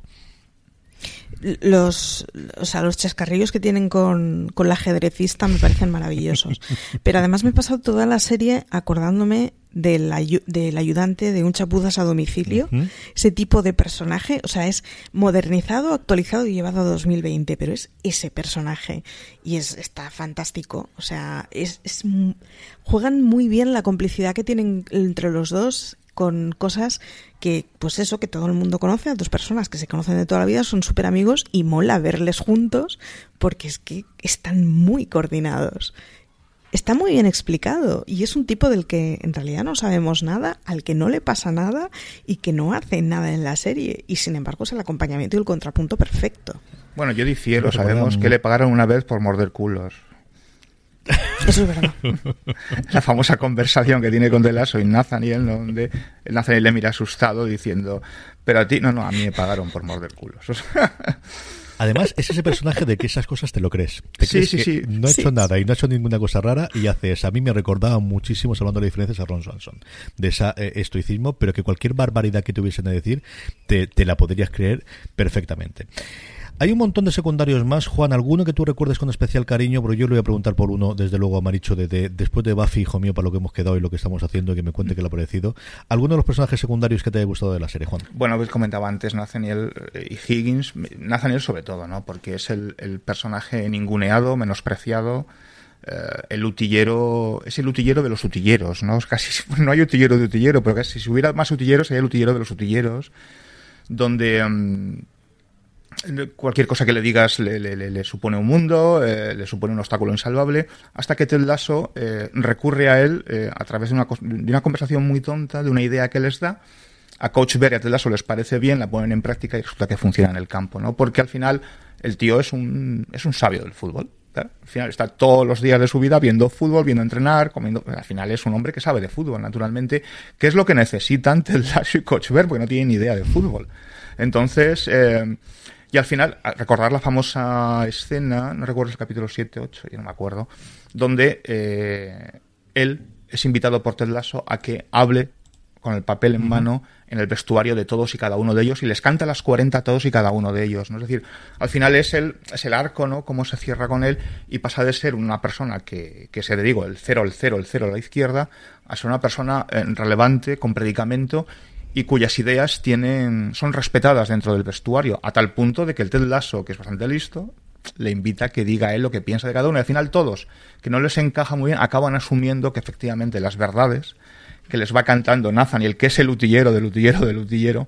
Los, o sea, los chascarrillos que tienen con, con la ajedrecista me parecen maravillosos. <laughs> Pero además me he pasado toda la serie acordándome del, del ayudante de un chapuzas a domicilio, ese tipo de personaje, o sea, es modernizado, actualizado y llevado a 2020, pero es ese personaje y es está fantástico, o sea, es, es juegan muy bien la complicidad que tienen entre los dos con cosas que, pues eso, que todo el mundo conoce, a dos personas que se conocen de toda la vida, son súper amigos y mola verles juntos porque es que están muy coordinados. Está muy bien explicado y es un tipo del que en realidad no sabemos nada, al que no le pasa nada y que no hace nada en la serie y sin embargo es el acompañamiento y el contrapunto perfecto. Bueno, yo difiero, sabemos que le pagaron una vez por morder culos. Eso es verdad. <laughs> La famosa conversación que tiene con Delaso y Nathaniel, donde Nathaniel le mira asustado diciendo, pero a ti, no, no, a mí me pagaron por morder culos. <laughs> Además, es ese personaje de que esas cosas te lo crees. Te sí, sí, sí. No ha hecho nada y no ha hecho ninguna cosa rara y haces. A mí me recordaba muchísimo, hablando de diferencias, a Ron Swanson. De ese estoicismo, pero que cualquier barbaridad que tuviesen a decir, te, te la podrías creer perfectamente. Hay un montón de secundarios más, Juan, alguno que tú recuerdes con especial cariño, pero yo le voy a preguntar por uno, desde luego a Maricho, de, después de Buffy, hijo mío, para lo que hemos quedado y lo que estamos haciendo, que me cuente qué le ha parecido. ¿Alguno de los personajes secundarios que te haya gustado de la serie, Juan? Bueno, pues comentaba antes Nathaniel eh, y Higgins, Nathaniel sobre todo, ¿no? Porque es el, personaje ninguneado, menospreciado, eh, el utillero, es el utillero de los utilleros, ¿no? Casi, <laughs> no hay utillero de utillero, pero casi si hubiera más utilleros sería el utillero de los utilleros, donde... Mm, cualquier cosa que le digas le, supone un mundo, eh, le supone un obstáculo insalvable, hasta que Ted Lasso eh, recurre a él eh, a través de una, de una, conversación muy tonta, de una idea que les da. A Coach Bear y a Ted Lasso les parece bien, la ponen en práctica y resulta que funciona en el campo, ¿no? Porque al final el tío es un, es un sabio del fútbol. Al final está todos los días de su vida viendo fútbol, viendo entrenar, comiendo. Al final es un hombre que sabe de fútbol, naturalmente. ¿Qué es lo que necesitan Ted Lasso y Coach Bear? Porque no tienen ni idea de fútbol. Entonces, y al final, recordar la famosa escena, no recuerdo el capítulo 7, 8, ya no me acuerdo, donde eh, él es invitado por Ted Lasso a que hable con el papel en mano en el vestuario de todos y cada uno de ellos y les canta las 40 a todos y cada uno de ellos. ¿no? Es decir, al final es el, es el arco, ¿no? Cómo se cierra con él y pasa de ser una persona que, que se le digo, el cero, el cero, el cero a la izquierda, a ser una persona eh, relevante, con predicamento y cuyas ideas tienen, son respetadas dentro del vestuario, a tal punto de que el Ted Lasso, que es bastante listo, le invita a que diga él lo que piensa de cada uno. Y al final todos, que no les encaja muy bien, acaban asumiendo que efectivamente las verdades que les va cantando Nathan y el que es el utillero del utillero del utillero,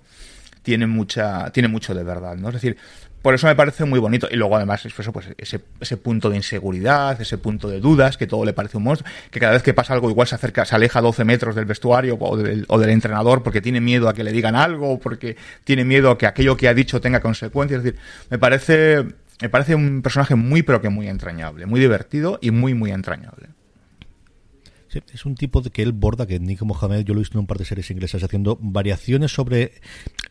tiene mucha, tiene mucho de verdad, ¿no? Es decir, por eso me parece muy bonito. Y luego, además, eso, pues, ese, ese punto de inseguridad, ese punto de dudas, que todo le parece un monstruo, que cada vez que pasa algo igual se acerca, se aleja 12 metros del vestuario o del, entrenador porque tiene miedo a que le digan algo, porque tiene miedo a que aquello que ha dicho tenga consecuencias. Es decir, me parece, me parece un personaje muy, pero que muy entrañable, muy divertido y muy, muy entrañable es un tipo de que él borda, que Nick Mohamed, yo lo he visto en un par de series inglesas haciendo variaciones sobre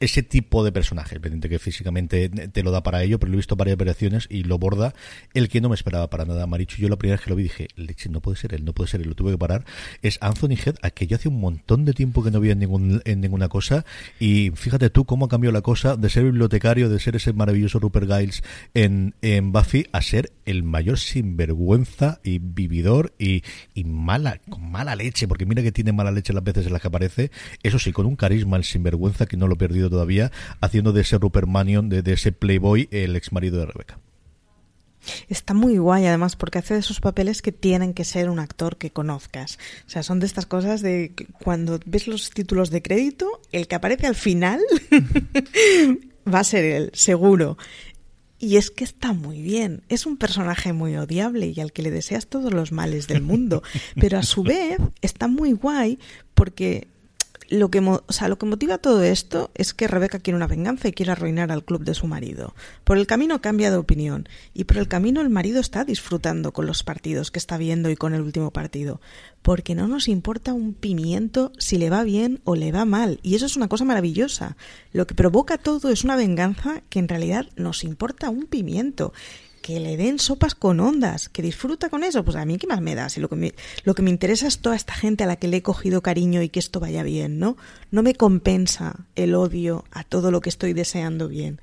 ese tipo de personaje, evidente que físicamente te lo da para ello, pero lo he visto varias variaciones y lo borda el que no me esperaba para nada, Maricho. Yo la primera vez que lo vi dije, leche, no puede ser él, no puede ser él, lo tuve que parar. Es Anthony Head, a que yo hace un montón de tiempo que no vi en, ningún, en ninguna cosa y fíjate tú cómo ha cambiado la cosa de ser bibliotecario, de ser ese maravilloso Rupert Giles en, en Buffy, a ser el mayor sinvergüenza y vividor y, y mala con mala leche, porque mira que tiene mala leche las veces en las que aparece, eso sí, con un carisma el sinvergüenza que no lo he perdido todavía, haciendo de ese Rupert Manion, de, ese Playboy, el ex marido de Rebeca. Está muy guay además porque hace de esos papeles que tienen que ser un actor que conozcas. O sea, son de estas cosas de cuando ves los títulos de crédito, el que aparece al final <laughs> va a ser él, seguro. Y es que está muy bien. Es un personaje muy odiable y al que le deseas todos los males del mundo. <laughs> Pero a su vez está muy guay porque lo que, o sea, lo que motiva todo esto es que Rebeca quiere una venganza y quiere arruinar al club de su marido. Por el camino cambia de opinión y por el camino el marido está disfrutando con los partidos que está viendo y con el último partido. Porque no nos importa un pimiento si le va bien o le va mal. Y eso es una cosa maravillosa. Lo que provoca todo es una venganza que en realidad nos importa un pimiento que le den sopas con ondas, que disfruta con eso, pues a mí qué más me da, si lo que me, lo que me interesa es toda esta gente a la que le he cogido cariño y que esto vaya bien, ¿no? No me compensa el odio a todo lo que estoy deseando bien.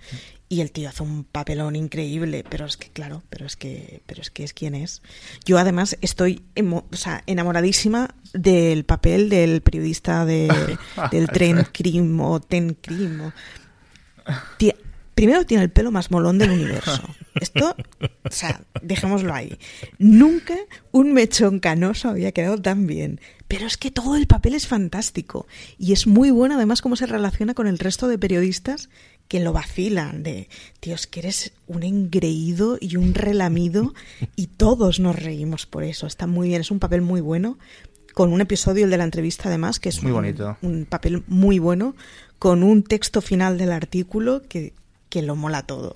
Y el tío hace un papelón increíble, pero es que claro, pero es que pero es que es quien es. Yo además estoy o sea, enamoradísima del papel del periodista de, <laughs> del Tren Crim o Ten Crim. Primero tiene el pelo más molón del universo. <laughs> Esto, o sea, dejémoslo ahí. Nunca un mechón canoso había quedado tan bien. Pero es que todo el papel es fantástico. Y es muy bueno además cómo se relaciona con el resto de periodistas que lo vacilan de, tíos, que eres un engreído y un relamido y todos nos reímos por eso. Está muy bien, es un papel muy bueno. Con un episodio, el de la entrevista además, que es muy bonito. un papel muy bueno, con un texto final del artículo que que lo mola todo.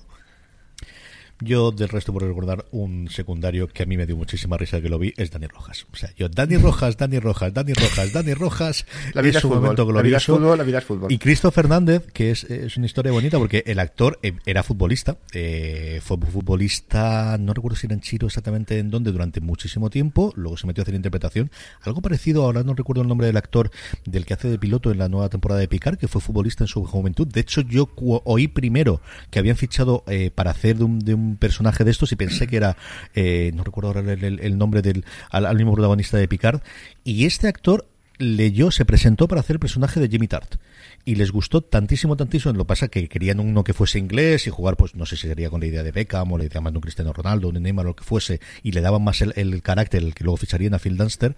Yo del resto por recordar un secundario que a mí me dio muchísima risa que lo vi es Dani Rojas. O sea, yo Dani Rojas, Dani Rojas, Dani Rojas, Dani Rojas <laughs> la vida es, un momento glorioso. La vida es fútbol, Y Cristo Fernández, que es, es, una historia bonita porque el actor eh, era futbolista, eh, fue futbolista, no recuerdo si era en Chiro exactamente en dónde, durante muchísimo tiempo, luego se metió a hacer interpretación. Algo parecido, ahora no recuerdo el nombre del actor del que hace de piloto en la nueva temporada de Picar, que fue futbolista en su juventud. De hecho, yo oí primero que habían fichado eh, para hacer de un, de un personaje de estos y pensé que era, eh, no recuerdo ahora el, nombre del al, mismo protagonista de Picard, y este actor leyó, se presentó para hacer el personaje de Jimmy Tart. Y les gustó tantísimo, tantísimo. Lo pasa que querían uno que fuese inglés y jugar, pues no sé si sería con la idea de Beckham o la idea más de un Cristiano Ronaldo, un Neymar o lo que fuese, y le daban más el, carácter, el que luego ficharían a Phil Dunster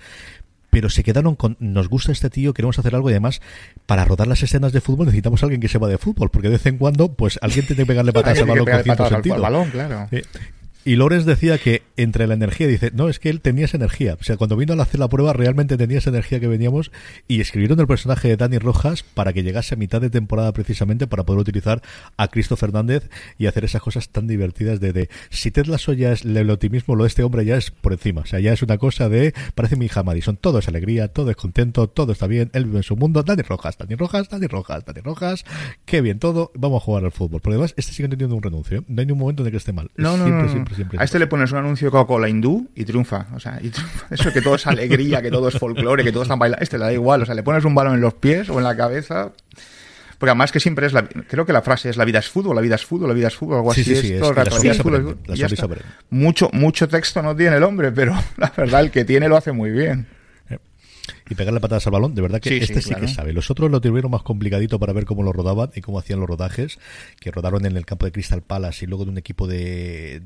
pero se quedaron con nos gusta este tío, queremos hacer algo y además para rodar las escenas de fútbol necesitamos a alguien que se va de fútbol, porque de vez en cuando pues alguien tiene que pegarle <laughs> patas al balón con cierto sentido. balón, claro. Y Lorenz decía que entre la energía, dice, no, es que él tenía esa energía. O sea, cuando vino a hacer la prueba realmente tenía esa energía que veníamos y escribieron el personaje de Dani Rojas para que llegase a mitad de temporada precisamente para poder utilizar a Cristo Fernández y hacer esas cosas tan divertidas de, de si Ted Lasso ya es el optimismo, lo de este hombre ya es por encima. O sea, ya es una cosa de, parece mi hija Madison, todo es alegría, todo es contento, todo está bien, él vive en su mundo, Dani Rojas, Dani Rojas, Dani Rojas, Dani Rojas, qué bien todo, vamos a jugar al fútbol. Por además, este sigue teniendo un renuncio, ¿eh? no hay ni un momento en el que esté mal. No, no, siempre, siempre, siempre, A este le pones un anuncio de Coca-Cola hindú y triunfa. O sea, y <laughs> eso que todo es alegría, que todo es folclore, que todo están bailando. Este le da igual. O sea, le pones un balón en los pies o en la cabeza. Porque además que siempre es la, creo que la frase es la vida es fútbol, la vida es fútbol, la vida es fútbol, algo así. es, todo mucho, mucho texto no tiene el hombre, pero <laughs> la verdad el que tiene lo hace muy bien y pegarle patadas al balón, de verdad que este sí, que sabe. Los otros lo tuvieron más complicadito para ver cómo lo rodaban y cómo hacían los rodajes, que rodaron en el campo de Crystal Palace y luego de un equipo de,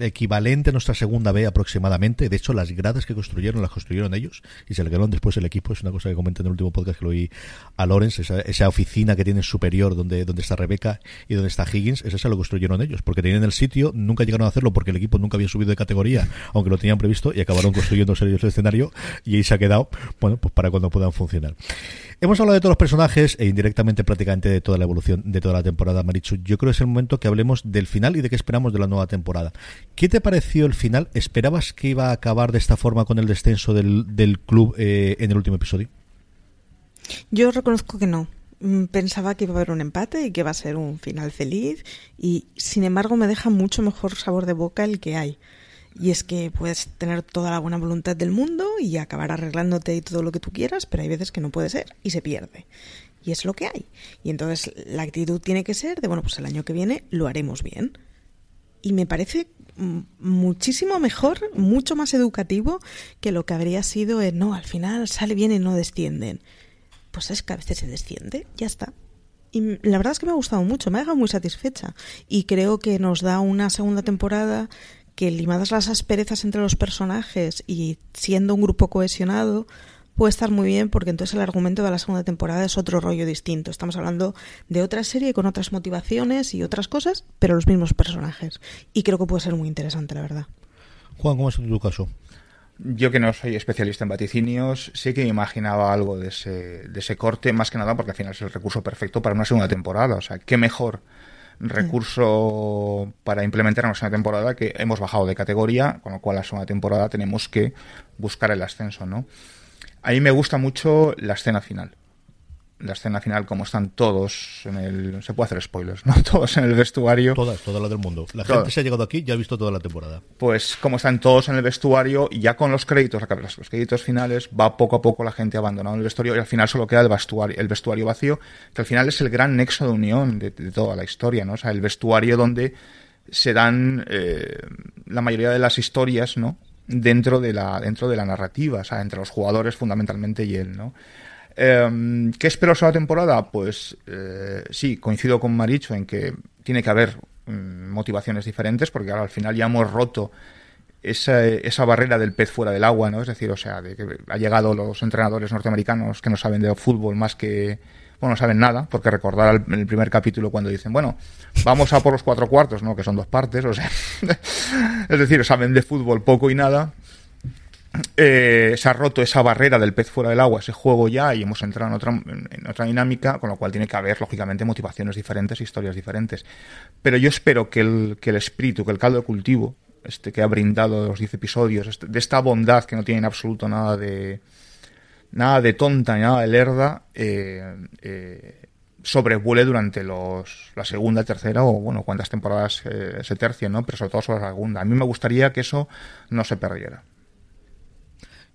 equivalente a nuestra segunda B aproximadamente. De hecho, las gradas que construyeron las construyeron ellos y se le quedaron después el equipo. Es una cosa que comenté en el último podcast que lo oí a Lorenz, esa, oficina que tienen superior donde, donde está Rebeca y donde está Higgins, esa se lo construyeron ellos, porque tenían el sitio, nunca llegaron a hacerlo porque el equipo nunca había subido de categoría, aunque lo tenían previsto, y acabaron construyendo ellos el escenario y ahí se ha quedado, bueno, pues para cuando puedan funcionar. Hemos hablado de todos los personajes e indirectamente prácticamente de toda la evolución de toda la temporada, Marichu. Yo creo que es el momento que hablemos del final y de qué esperamos de la nueva temporada. ¿Qué te pareció el final? ¿Esperabas que iba a acabar de esta forma con el descenso del, club eh, en el último episodio? Yo reconozco que no mm, pensaba que iba a haber un empate y que va a ser un final feliz y sin embargo me deja mucho mejor sabor de boca el que hay. Y es que puedes tener toda la buena voluntad del mundo y acabar arreglándote y todo lo que tú quieras, pero hay veces que no puede ser y se pierde. Y es lo que hay. Y entonces la actitud tiene que ser de, bueno, pues el año que viene lo haremos bien. Y me parece muchísimo mejor, mucho más educativo que lo que habría sido en, no, al final sale bien y no descienden. Pues es que a veces se desciende, ya está. Y la verdad es que me ha gustado mucho, me ha dejado muy satisfecha. Y creo que nos da una segunda temporada que limadas las asperezas entre los personajes y siendo un grupo cohesionado, puede estar muy bien porque entonces el argumento de la segunda temporada es otro rollo distinto. Estamos hablando de otra serie con otras motivaciones y otras cosas, pero los mismos personajes. Y creo que puede ser muy interesante, la verdad. Juan, ¿cómo es tu caso? Yo que no soy especialista en vaticinios, sí que me imaginaba algo de ese, de ese corte, más que nada porque al final es el recurso perfecto para una segunda temporada. O sea, qué mejor recurso para implementar una segunda temporada que hemos bajado de categoría, con lo cual la segunda temporada tenemos que buscar el ascenso, ¿no? A mí me gusta mucho la escena final la escena final, como están todos en el. Se puede hacer spoilers, ¿no? <laughs> Todos en el vestuario. Todas, todas las del mundo. La gente se ha llegado aquí y ha visto toda la temporada. Pues como están todos en el vestuario, y ya con los créditos, los créditos finales, va poco a poco la gente abandonando el vestuario y al final solo queda el vestuario, el vestuario vacío, que al final es el gran nexo de unión de, toda la historia, ¿no? O sea, el vestuario donde se dan eh, la mayoría de las historias, ¿no? Dentro de la, dentro de la narrativa, o sea, entre los jugadores fundamentalmente y él, ¿no? Eh, ¿Qué espero esa temporada? Pues eh, sí, coincido con Maricho en que tiene que haber mm, motivaciones diferentes, porque ahora al final ya hemos roto esa, esa, barrera del pez fuera del agua, ¿no? Es decir, o sea, de que ha llegado los entrenadores norteamericanos que no saben de fútbol más que, bueno, no saben nada, porque recordar el, el primer capítulo cuando dicen, bueno, vamos a por los cuatro cuartos, ¿no? Que son dos partes, o sea, <laughs> es decir, saben de fútbol poco y nada, <clears throat> eh, se ha roto esa barrera del pez fuera del agua, ese juego ya, y hemos entrado en otra, en otra dinámica, con lo cual tiene que haber, lógicamente, motivaciones diferentes, historias diferentes. Pero yo espero que el, que el espíritu, que el caldo de cultivo, este que ha brindado los 10 episodios, este, de esta bondad que no tiene en absoluto nada de nada de tonta ni nada de lerda, eh, eh, sobrevuele durante los, la segunda, tercera o bueno, cuántas temporadas se tercien, ¿no? Pero sobre todo sobre la segunda. A mí me gustaría que eso no se perdiera.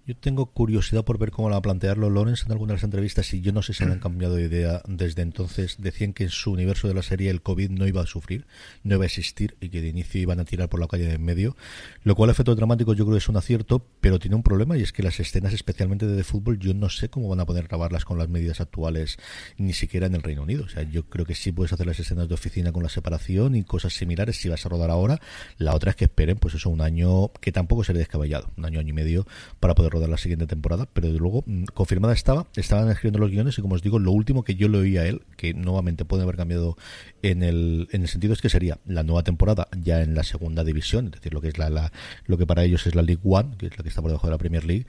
Yo tengo curiosidad por ver cómo la plantearlo Lawrence en algunas de las entrevistas y yo no sé si han cambiado de idea desde entonces. Decían que en su universo de la serie el COVID no iba a sufrir, no iba a existir y que de inicio iban a tirar por la calle de en medio, lo cual efecto dramático yo creo que es un acierto, pero tiene un problema y es que las escenas especialmente de, fútbol yo no sé cómo van a poder grabarlas con las medidas actuales ni siquiera en el Reino Unido. O sea, yo creo que sí puedes hacer las escenas de oficina con la separación y cosas similares si vas a rodar ahora. La otra es que esperen pues eso un año que tampoco sería descabellado, un año, año y medio para poder rodar la siguiente temporada, pero de luego mm, confirmada estaba, estaban escribiendo los guiones y como os digo, lo último que yo le oí a él, que nuevamente puede haber cambiado en el, en el sentido es que sería la nueva temporada ya en la segunda división, es decir, lo que es la, la lo que para ellos es la League One, que es la que está por debajo de la Premier League,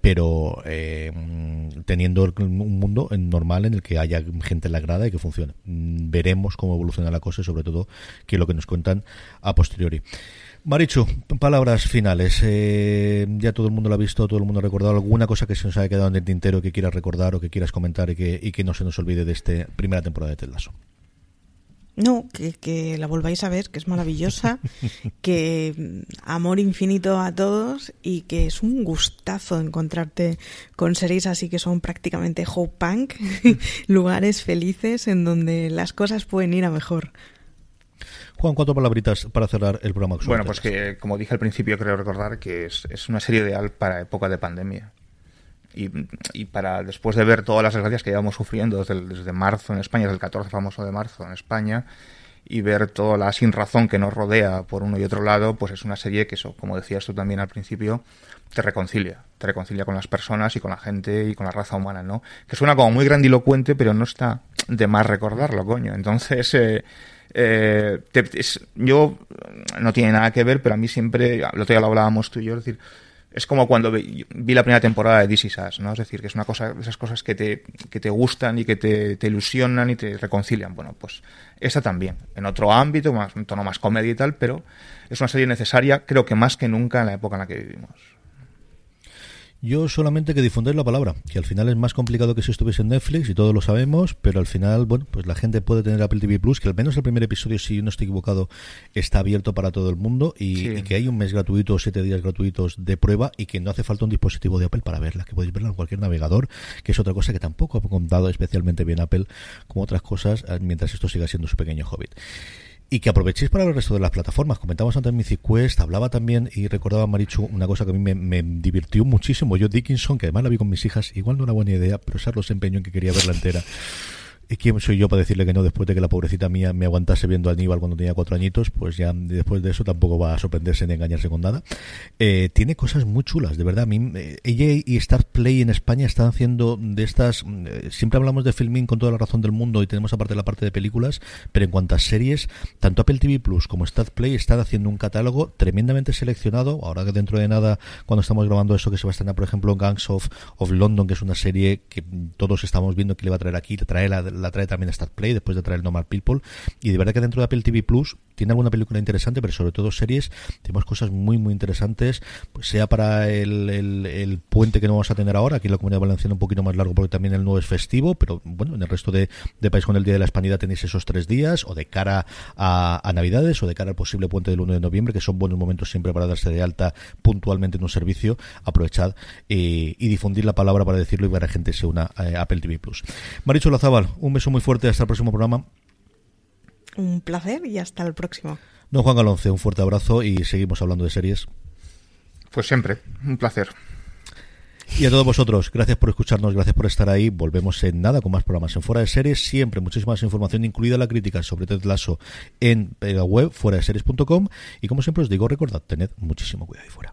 pero eh, mm, teniendo un mundo normal en el que haya gente en la grada y que funcione. Mm, veremos cómo evoluciona la cosa y sobre todo que lo que nos cuentan a posteriori. Marichu, palabras finales. Eh, ya todo el mundo lo ha visto, todo el mundo ha recordado alguna cosa que se nos haya quedado en el tintero que quieras recordar o que quieras comentar y que, y que no se nos olvide de esta primera temporada de Ted No, que, que, la volváis a ver, que es maravillosa, <laughs> que mm, amor infinito a todos y que es un gustazo encontrarte con series así que son prácticamente hope punk, <laughs> lugares felices en donde las cosas pueden ir a mejor. Juan, cuatro palabritas para cerrar el programa. Bueno, pues que como dije al principio, creo recordar que es, es una serie ideal para época de pandemia. Y, y, para después de ver todas las desgracias que llevamos sufriendo desde, desde, marzo en España, desde el 14 famoso de marzo en España, y ver toda la sin razón que nos rodea por uno y otro lado, pues es una serie que eso, como decías tú también al principio, te reconcilia, te reconcilia con las personas y con la gente y con la raza humana, ¿no? Que suena como muy grandilocuente, pero no está de más recordarlo, coño. Entonces, eh, eh, yo no tiene nada que ver, pero a mí siempre, lo otro día lo hablábamos tú y yo, es decir, es como cuando vi, la primera temporada de This Is ¿no? Es decir, que es una cosa, esas cosas que te, que te gustan y que te, te ilusionan y te reconcilian. Bueno, pues esta también, en otro ámbito, más, un tono más comedia y tal, pero es una serie necesaria, creo que más que nunca en la época en la que vivimos. Yo solamente que difundir la palabra, que al final es más complicado que si estuviese en Netflix y todos lo sabemos, pero al final, bueno, pues la gente puede tener Apple TV Plus, que al menos el primer episodio, si no estoy equivocado, está abierto para todo el mundo y, que hay un mes gratuito o siete días gratuitos de prueba y que no hace falta un dispositivo de Apple para verla, que podéis verla en cualquier navegador, que es otra cosa que tampoco ha contado especialmente bien Apple como otras cosas, mientras esto siga siendo su pequeño hobbit y que aprovechéis para el resto de las plataformas. Comentamos antes Mythic Quest, hablaba también y recordaba Marichu una cosa que a mí me, me, divirtió muchísimo. Yo Dickinson, que además la vi con mis hijas, igual no era buena idea, pero Charlos se empeñó en que quería verla entera. ¿Y quién soy yo para decirle que no después de que la pobrecita mía me aguantase viendo a Aníbal cuando tenía cuatro añitos? Pues ya después de eso tampoco va a sorprenderse ni engañarse con nada. Eh, tiene cosas muy chulas, de verdad. A mí, eh, ella y Star Play en España están haciendo de estas. Eh, siempre hablamos de filming con toda la razón del mundo y tenemos aparte la parte de películas, pero en cuanto a series, tanto Apple TV Plus como Star Play están haciendo un catálogo tremendamente seleccionado. Ahora que dentro de nada, cuando estamos grabando eso, que se va a estrenar, por ejemplo, Gangs of, London, que es una serie que todos estamos viendo que le va a traer aquí, trae la la trae también Star Play después de traer Normal People. Y de verdad que dentro de Apple TV Plus tiene alguna película interesante pero sobre todo series tenemos cosas muy muy interesantes pues sea para el, el, puente que no vamos a tener ahora aquí la Comunidad Valenciana un poquito más largo porque también el nuevo es festivo pero bueno en el resto de, de país con el Día de la Hispanidad tenéis esos tres días o de cara a, a Navidades o de cara al posible puente del 1 de noviembre que son buenos momentos siempre para darse de alta puntualmente en un servicio. Aprovechad eh, y difundir la palabra para decirlo y para que la gente se una a Apple TV Plus. Maricho Lazábal un beso muy fuerte. Hasta el próximo programa. Un placer y hasta el próximo. Don Juan Galonce, un fuerte abrazo y seguimos hablando de series. Pues siempre, un placer. Y a todos vosotros, gracias por escucharnos, gracias por estar ahí. Volvemos en nada con más programas en Fuera de Series. Siempre muchísima más información, incluida la crítica sobre Ted Lasso en la web fuera de series.com. Y como siempre os digo, recordad, tened muchísimo cuidado ahí fuera.